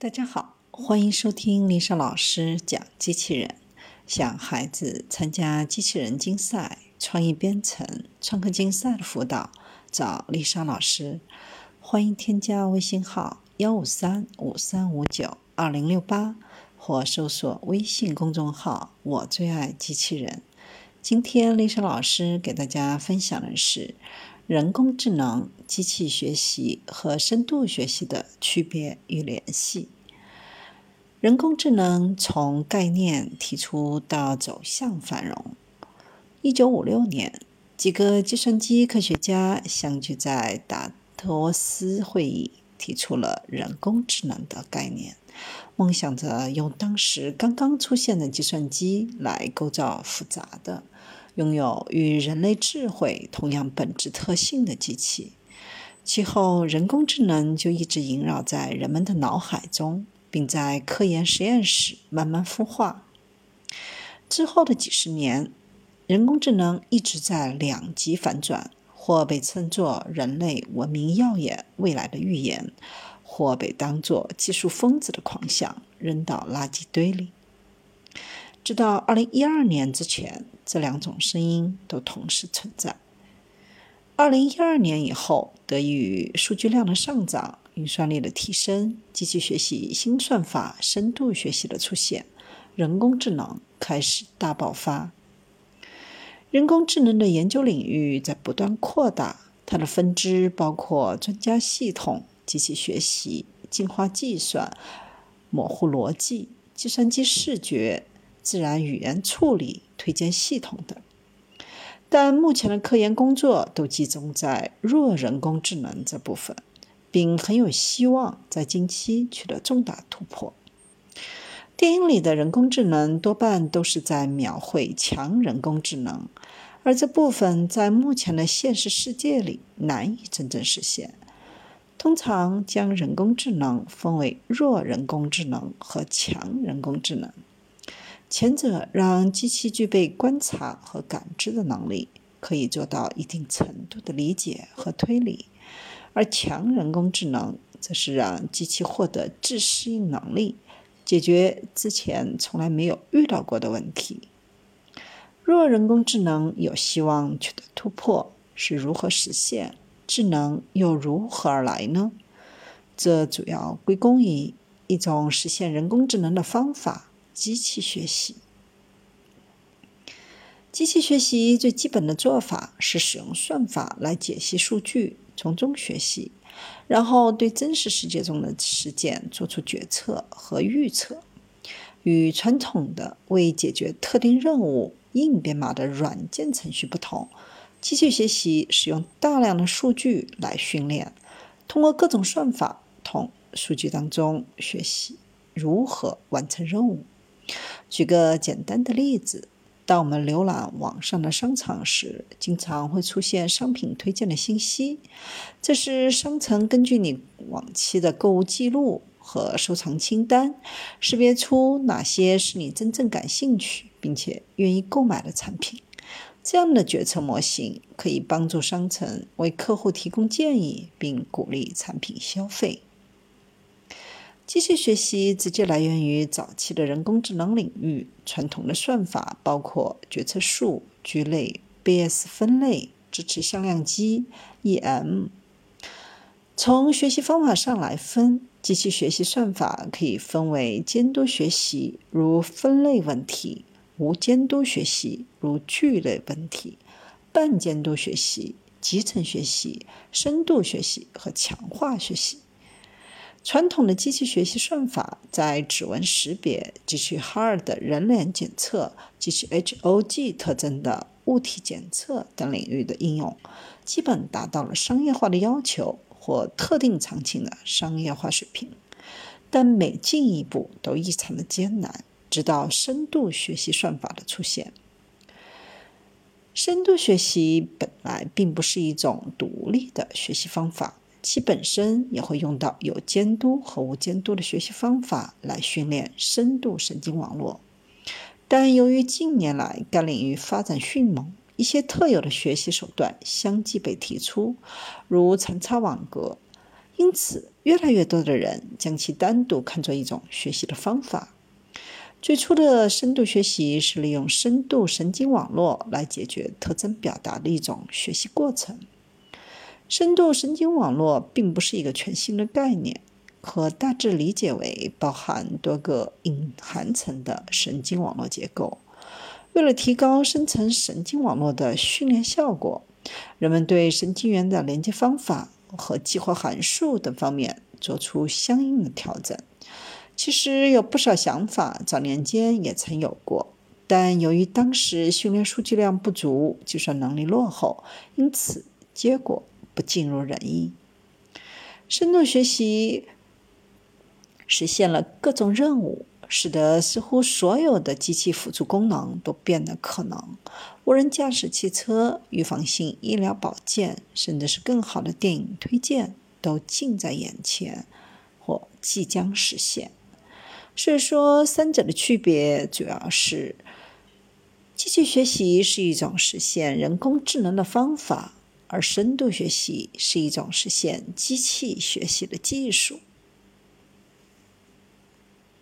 大家好，欢迎收听丽莎老师讲机器人。想孩子参加机器人竞赛、创意编程、创客竞赛的辅导，找丽莎老师。欢迎添加微信号幺五三五三五九二零六八，或搜索微信公众号“我最爱机器人”。今天丽莎老师给大家分享的是人工智能、机器学习和深度学习的区别与联系。人工智能从概念提出到走向繁荣。一九五六年，几个计算机科学家相聚在达特沃斯会议，提出了人工智能的概念，梦想着用当时刚刚出现的计算机来构造复杂的、拥有与人类智慧同样本质特性的机器。其后，人工智能就一直萦绕在人们的脑海中。并在科研实验室慢慢孵化。之后的几十年，人工智能一直在两极反转，或被称作人类文明耀眼未来的预言，或被当作技术疯子的狂想扔到垃圾堆里。直到二零一二年之前，这两种声音都同时存在。二零一二年以后，得益于数据量的上涨。运算力的提升，机器学习新算法、深度学习的出现，人工智能开始大爆发。人工智能的研究领域在不断扩大，它的分支包括专家系统、机器学习、进化计算、模糊逻辑、计算机视觉、自然语言处理、推荐系统等。但目前的科研工作都集中在弱人工智能这部分。并很有希望在近期取得重大突破。电影里的人工智能多半都是在描绘强人工智能，而这部分在目前的现实世界里难以真正实现。通常将人工智能分为弱人工智能和强人工智能，前者让机器具备观察和感知的能力，可以做到一定程度的理解和推理。而强人工智能则是让机器获得自适应能力，解决之前从来没有遇到过的问题。弱人工智能有希望取得突破，是如何实现？智能又如何而来呢？这主要归功于一种实现人工智能的方法——机器学习。机器学习最基本的做法是使用算法来解析数据。从中学习，然后对真实世界中的事件做出决策和预测。与传统的为解决特定任务硬编码的软件程序不同，机器学习使用大量的数据来训练，通过各种算法从数据当中学习如何完成任务。举个简单的例子。当我们浏览网上的商场时，经常会出现商品推荐的信息。这是商城根据你往期的购物记录和收藏清单，识别出哪些是你真正感兴趣并且愿意购买的产品。这样的决策模型可以帮助商城为客户提供建议，并鼓励产品消费。机器学习直接来源于早期的人工智能领域。传统的算法包括决策树、聚类、B S 分类、支持向量机、EM。从学习方法上来分，机器学习算法可以分为监督学习（如分类问题）、无监督学习（如聚类问题）、半监督学习、集成学习、深度学习和强化学习。传统的机器学习算法在指纹识别、机器 Hard 人脸检测、机器 HOG 特征的物体检测等领域的应用，基本达到了商业化的要求或特定场景的商业化水平。但每进一步都异常的艰难，直到深度学习算法的出现。深度学习本来并不是一种独立的学习方法。其本身也会用到有监督和无监督的学习方法来训练深度神经网络，但由于近年来该领域发展迅猛，一些特有的学习手段相继被提出，如残差网格。因此，越来越多的人将其单独看作一种学习的方法。最初的深度学习是利用深度神经网络来解决特征表达的一种学习过程。深度神经网络并不是一个全新的概念，可大致理解为包含多个隐含层的神经网络结构。为了提高深层神经网络的训练效果，人们对神经元的连接方法和激活函数等方面做出相应的调整。其实有不少想法，早年间也曾有过，但由于当时训练数据量不足，计算能力落后，因此结果不尽如人意。深度学习实现了各种任务，使得似乎所有的机器辅助功能都变得可能。无人驾驶汽车、预防性医疗保健，甚至是更好的电影推荐，都近在眼前或即将实现。所以说，三者的区别主要是：机器学习是一种实现人工智能的方法，而深度学习是一种实现机器学习的技术。